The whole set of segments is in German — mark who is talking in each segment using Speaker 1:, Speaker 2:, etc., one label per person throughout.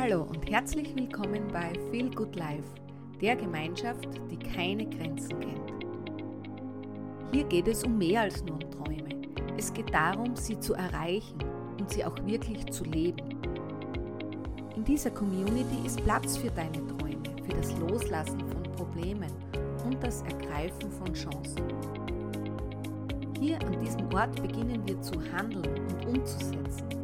Speaker 1: Hallo und herzlich willkommen bei Feel Good Life, der Gemeinschaft, die keine Grenzen kennt. Hier geht es um mehr als nur um Träume. Es geht darum, sie zu erreichen und sie auch wirklich zu leben. In dieser Community ist Platz für deine Träume, für das Loslassen von Problemen und das Ergreifen von Chancen. Hier an diesem Ort beginnen wir zu handeln und umzusetzen.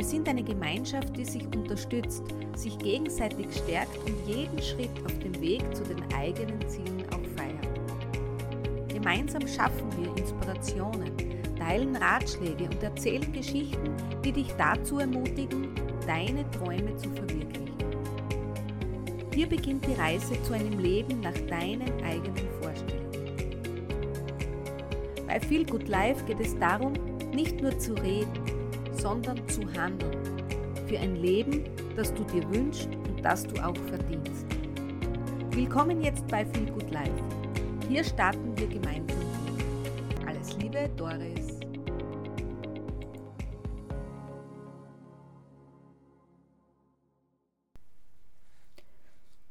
Speaker 1: Wir sind eine Gemeinschaft, die sich unterstützt, sich gegenseitig stärkt und jeden Schritt auf dem Weg zu den eigenen Zielen auch feiert. Gemeinsam schaffen wir Inspirationen, teilen Ratschläge und erzählen Geschichten, die dich dazu ermutigen, deine Träume zu verwirklichen. Hier beginnt die Reise zu einem Leben nach deinen eigenen Vorstellungen. Bei Feel Good Life geht es darum, nicht nur zu reden, sondern zu handeln. Für ein Leben, das du dir wünschst und das du auch verdienst. Willkommen jetzt bei Feel Good Life. Hier starten wir gemeinsam. Alles Liebe, Doris.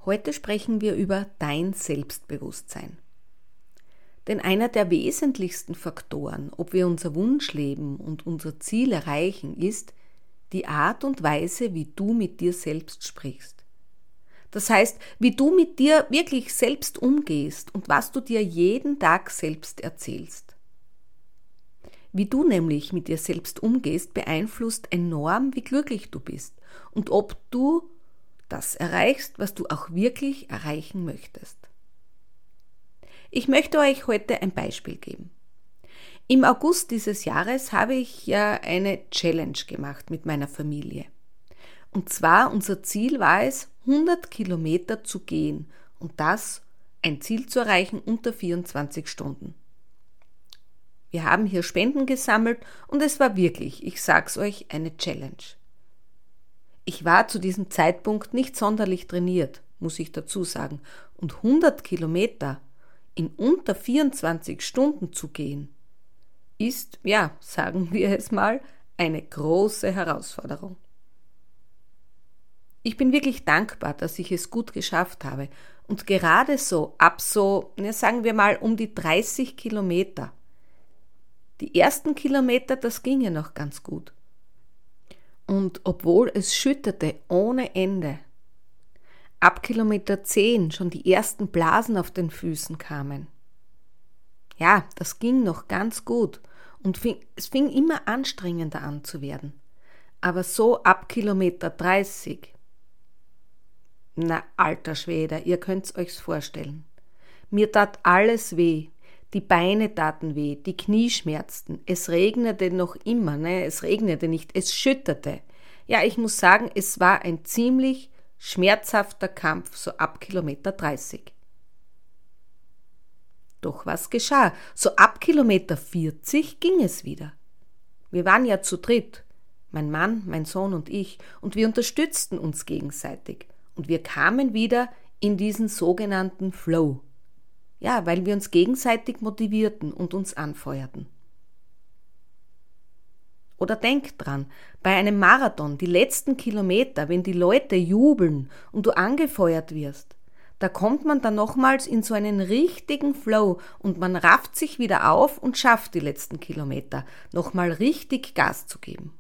Speaker 1: Heute sprechen wir über dein Selbstbewusstsein. Denn einer der wesentlichsten Faktoren, ob wir unser Wunschleben und unser Ziel erreichen, ist die Art und Weise, wie du mit dir selbst sprichst. Das heißt, wie du mit dir wirklich selbst umgehst und was du dir jeden Tag selbst erzählst. Wie du nämlich mit dir selbst umgehst, beeinflusst enorm, wie glücklich du bist und ob du das erreichst, was du auch wirklich erreichen möchtest. Ich möchte euch heute ein Beispiel geben. Im August dieses Jahres habe ich ja eine Challenge gemacht mit meiner Familie. Und zwar unser Ziel war es, 100 Kilometer zu gehen und das ein Ziel zu erreichen unter 24 Stunden. Wir haben hier Spenden gesammelt und es war wirklich, ich sag's euch, eine Challenge. Ich war zu diesem Zeitpunkt nicht sonderlich trainiert, muss ich dazu sagen, und 100 Kilometer in unter 24 Stunden zu gehen, ist, ja, sagen wir es mal, eine große Herausforderung. Ich bin wirklich dankbar, dass ich es gut geschafft habe und gerade so ab so, ja, sagen wir mal, um die 30 Kilometer. Die ersten Kilometer, das ging ja noch ganz gut. Und obwohl es schüttete ohne Ende, ab Kilometer 10 schon die ersten Blasen auf den Füßen kamen. Ja, das ging noch ganz gut und fing, es fing immer anstrengender an zu werden. Aber so ab Kilometer 30. Na, alter Schwede, ihr könnt's euch's vorstellen. Mir tat alles weh. Die Beine taten weh, die Knie schmerzten. Es regnete noch immer, ne, es regnete nicht, es schütterte. Ja, ich muss sagen, es war ein ziemlich schmerzhafter Kampf so ab Kilometer 30. Doch was geschah? So ab Kilometer 40 ging es wieder. Wir waren ja zu dritt, mein Mann, mein Sohn und ich, und wir unterstützten uns gegenseitig, und wir kamen wieder in diesen sogenannten Flow. Ja, weil wir uns gegenseitig motivierten und uns anfeuerten. Oder denk dran, bei einem Marathon, die letzten Kilometer, wenn die Leute jubeln und du angefeuert wirst, da kommt man dann nochmals in so einen richtigen Flow und man rafft sich wieder auf und schafft die letzten Kilometer, nochmal richtig Gas zu geben.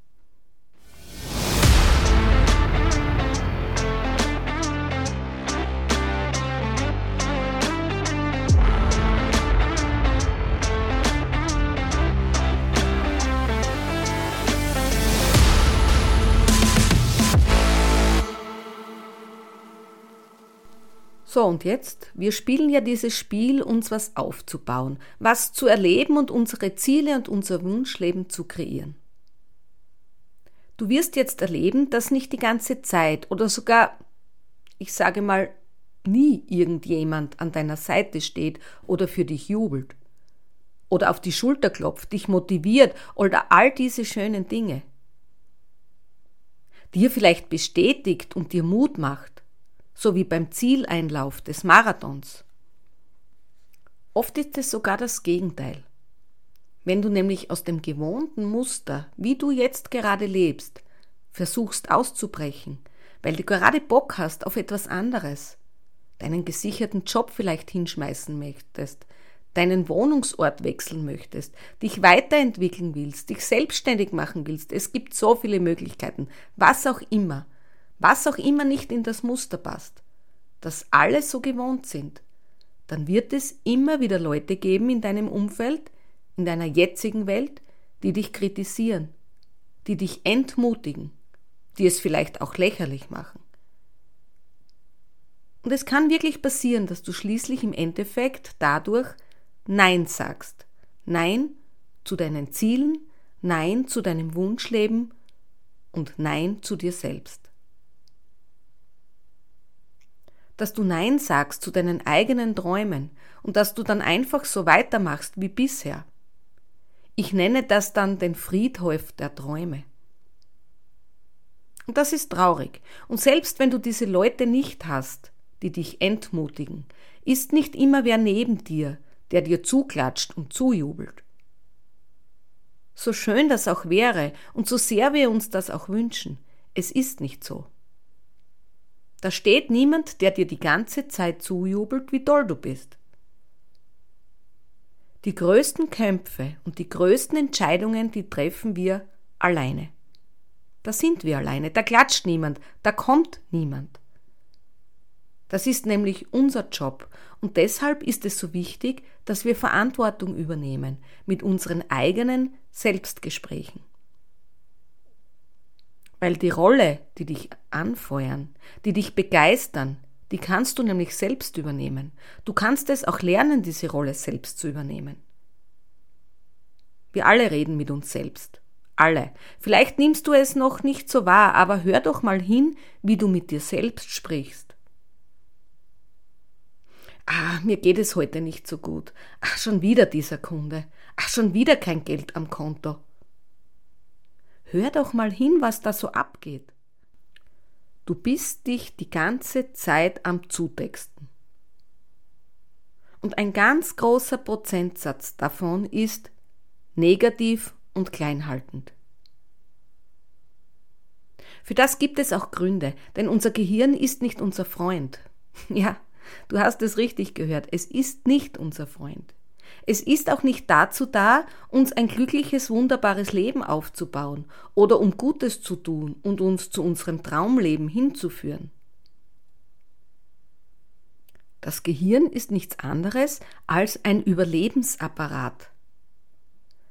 Speaker 1: So, und jetzt? Wir spielen ja dieses Spiel, uns was aufzubauen, was zu erleben und unsere Ziele und unser Wunschleben zu kreieren. Du wirst jetzt erleben, dass nicht die ganze Zeit oder sogar, ich sage mal, nie irgendjemand an deiner Seite steht oder für dich jubelt oder auf die Schulter klopft, dich motiviert oder all diese schönen Dinge. Dir vielleicht bestätigt und dir Mut macht so wie beim Zieleinlauf des Marathons. Oft ist es sogar das Gegenteil. Wenn du nämlich aus dem gewohnten Muster, wie du jetzt gerade lebst, versuchst auszubrechen, weil du gerade Bock hast auf etwas anderes, deinen gesicherten Job vielleicht hinschmeißen möchtest, deinen Wohnungsort wechseln möchtest, dich weiterentwickeln willst, dich selbstständig machen willst. Es gibt so viele Möglichkeiten, was auch immer, was auch immer nicht in das Muster passt, dass alle so gewohnt sind, dann wird es immer wieder Leute geben in deinem Umfeld, in deiner jetzigen Welt, die dich kritisieren, die dich entmutigen, die es vielleicht auch lächerlich machen. Und es kann wirklich passieren, dass du schließlich im Endeffekt dadurch Nein sagst. Nein zu deinen Zielen, Nein zu deinem Wunschleben und Nein zu dir selbst. Dass du Nein sagst zu deinen eigenen Träumen und dass du dann einfach so weitermachst wie bisher. Ich nenne das dann den Friedhof der Träume. Und das ist traurig. Und selbst wenn du diese Leute nicht hast, die dich entmutigen, ist nicht immer wer neben dir, der dir zuklatscht und zujubelt. So schön das auch wäre und so sehr wir uns das auch wünschen, es ist nicht so. Da steht niemand, der dir die ganze Zeit zujubelt, wie toll du bist. Die größten Kämpfe und die größten Entscheidungen, die treffen wir alleine. Da sind wir alleine, da klatscht niemand, da kommt niemand. Das ist nämlich unser Job und deshalb ist es so wichtig, dass wir Verantwortung übernehmen mit unseren eigenen Selbstgesprächen. Weil die Rolle, die dich anfeuern, die dich begeistern, die kannst du nämlich selbst übernehmen. Du kannst es auch lernen, diese Rolle selbst zu übernehmen. Wir alle reden mit uns selbst. Alle. Vielleicht nimmst du es noch nicht so wahr, aber hör doch mal hin, wie du mit dir selbst sprichst. Ah, mir geht es heute nicht so gut. Ach, schon wieder dieser Kunde. Ach, schon wieder kein Geld am Konto. Hör doch mal hin, was da so abgeht. Du bist dich die ganze Zeit am Zutexten. Und ein ganz großer Prozentsatz davon ist negativ und kleinhaltend. Für das gibt es auch Gründe, denn unser Gehirn ist nicht unser Freund. Ja, Du hast es richtig gehört, es ist nicht unser Freund. Es ist auch nicht dazu da, uns ein glückliches, wunderbares Leben aufzubauen oder um Gutes zu tun und uns zu unserem Traumleben hinzuführen. Das Gehirn ist nichts anderes als ein Überlebensapparat.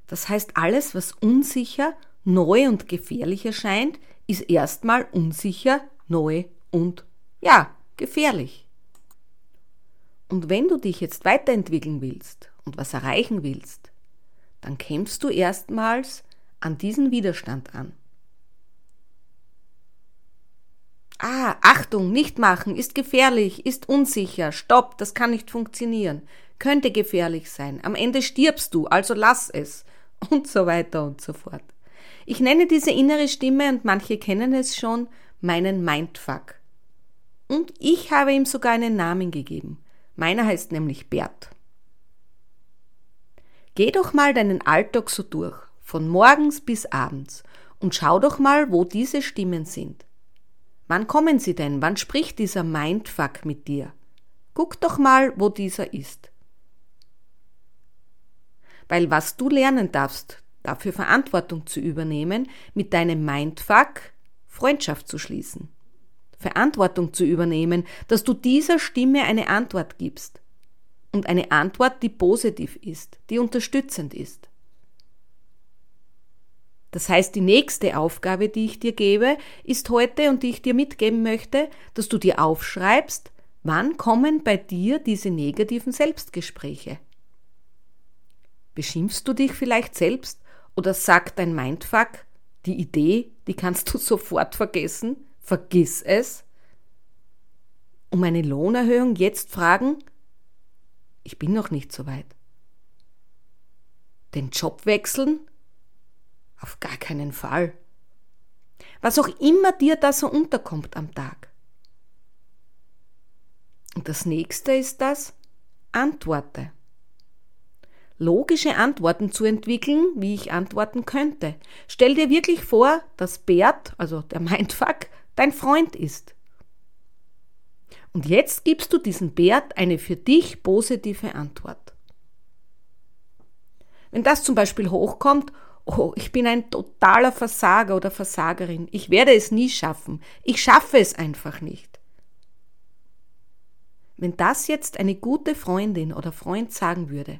Speaker 1: Das heißt, alles, was unsicher, neu und gefährlich erscheint, ist erstmal unsicher, neu und ja, gefährlich. Und wenn du dich jetzt weiterentwickeln willst und was erreichen willst, dann kämpfst du erstmals an diesen Widerstand an. Ah, Achtung, nicht machen, ist gefährlich, ist unsicher, stopp, das kann nicht funktionieren, könnte gefährlich sein, am Ende stirbst du, also lass es und so weiter und so fort. Ich nenne diese innere Stimme, und manche kennen es schon, meinen Mindfuck. Und ich habe ihm sogar einen Namen gegeben. Meiner heißt nämlich Bert. Geh doch mal deinen Alltag so durch, von morgens bis abends, und schau doch mal, wo diese Stimmen sind. Wann kommen sie denn? Wann spricht dieser Mindfuck mit dir? Guck doch mal, wo dieser ist. Weil was du lernen darfst, dafür Verantwortung zu übernehmen, mit deinem Mindfuck Freundschaft zu schließen. Verantwortung zu übernehmen, dass du dieser Stimme eine Antwort gibst. Und eine Antwort, die positiv ist, die unterstützend ist. Das heißt, die nächste Aufgabe, die ich dir gebe, ist heute und die ich dir mitgeben möchte, dass du dir aufschreibst, wann kommen bei dir diese negativen Selbstgespräche. Beschimpfst du dich vielleicht selbst oder sagt dein Mindfuck, die Idee, die kannst du sofort vergessen? Vergiss es. Um eine Lohnerhöhung jetzt fragen? Ich bin noch nicht so weit. Den Job wechseln? Auf gar keinen Fall. Was auch immer dir da so unterkommt am Tag. Und das nächste ist das, antworte. Logische Antworten zu entwickeln, wie ich antworten könnte. Stell dir wirklich vor, dass Bert, also der Mindfuck, dein Freund ist. Und jetzt gibst du diesem Bert eine für dich positive Antwort. Wenn das zum Beispiel hochkommt, oh, ich bin ein totaler Versager oder Versagerin, ich werde es nie schaffen, ich schaffe es einfach nicht. Wenn das jetzt eine gute Freundin oder Freund sagen würde,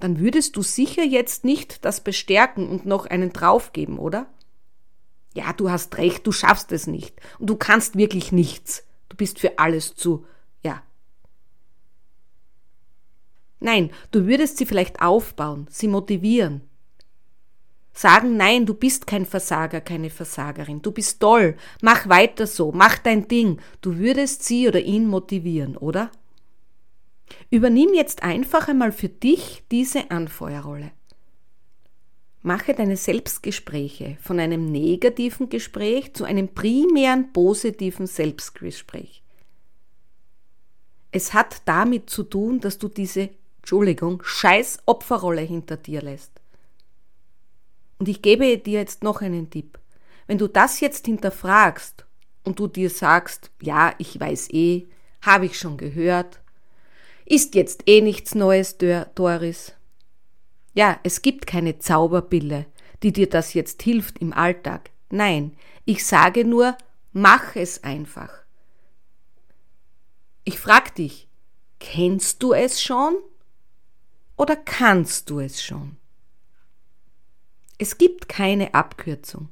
Speaker 1: dann würdest du sicher jetzt nicht das bestärken und noch einen draufgeben, oder? Ja, du hast recht, du schaffst es nicht und du kannst wirklich nichts. Du bist für alles zu, ja. Nein, du würdest sie vielleicht aufbauen, sie motivieren. Sagen, nein, du bist kein Versager, keine Versagerin, du bist toll, mach weiter so, mach dein Ding. Du würdest sie oder ihn motivieren, oder? Übernimm jetzt einfach einmal für dich diese Anfeuerrolle. Mache deine Selbstgespräche von einem negativen Gespräch zu einem primären positiven Selbstgespräch. Es hat damit zu tun, dass du diese, Entschuldigung, scheiß Opferrolle hinter dir lässt. Und ich gebe dir jetzt noch einen Tipp. Wenn du das jetzt hinterfragst und du dir sagst, ja, ich weiß eh, habe ich schon gehört, ist jetzt eh nichts Neues, Doris, ja, es gibt keine Zauberpille, die dir das jetzt hilft im Alltag. Nein, ich sage nur, mach es einfach. Ich frag dich, kennst du es schon oder kannst du es schon? Es gibt keine Abkürzung.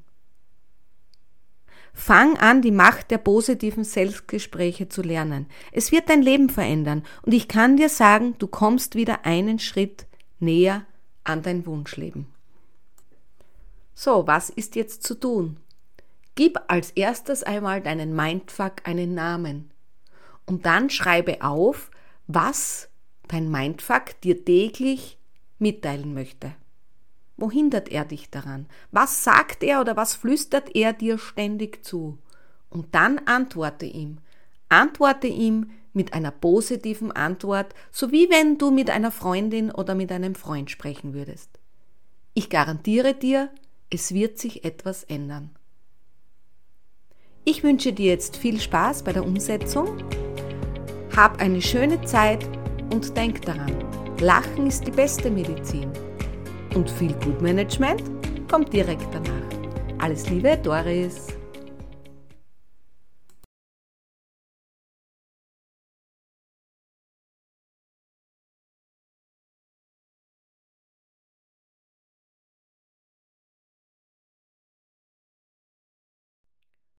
Speaker 1: Fang an, die Macht der positiven Selbstgespräche zu lernen. Es wird dein Leben verändern und ich kann dir sagen, du kommst wieder einen Schritt näher an dein Wunschleben. So, was ist jetzt zu tun? Gib als erstes einmal deinen Mindfuck einen Namen und dann schreibe auf, was dein Mindfuck dir täglich mitteilen möchte. Wo hindert er dich daran? Was sagt er oder was flüstert er dir ständig zu? Und dann antworte ihm. Antworte ihm mit einer positiven Antwort, so wie wenn du mit einer Freundin oder mit einem Freund sprechen würdest. Ich garantiere dir, es wird sich etwas ändern. Ich wünsche dir jetzt viel Spaß bei der Umsetzung. Hab eine schöne Zeit und denk daran, Lachen ist die beste Medizin. Und viel Gutmanagement kommt direkt danach. Alles Liebe, Doris.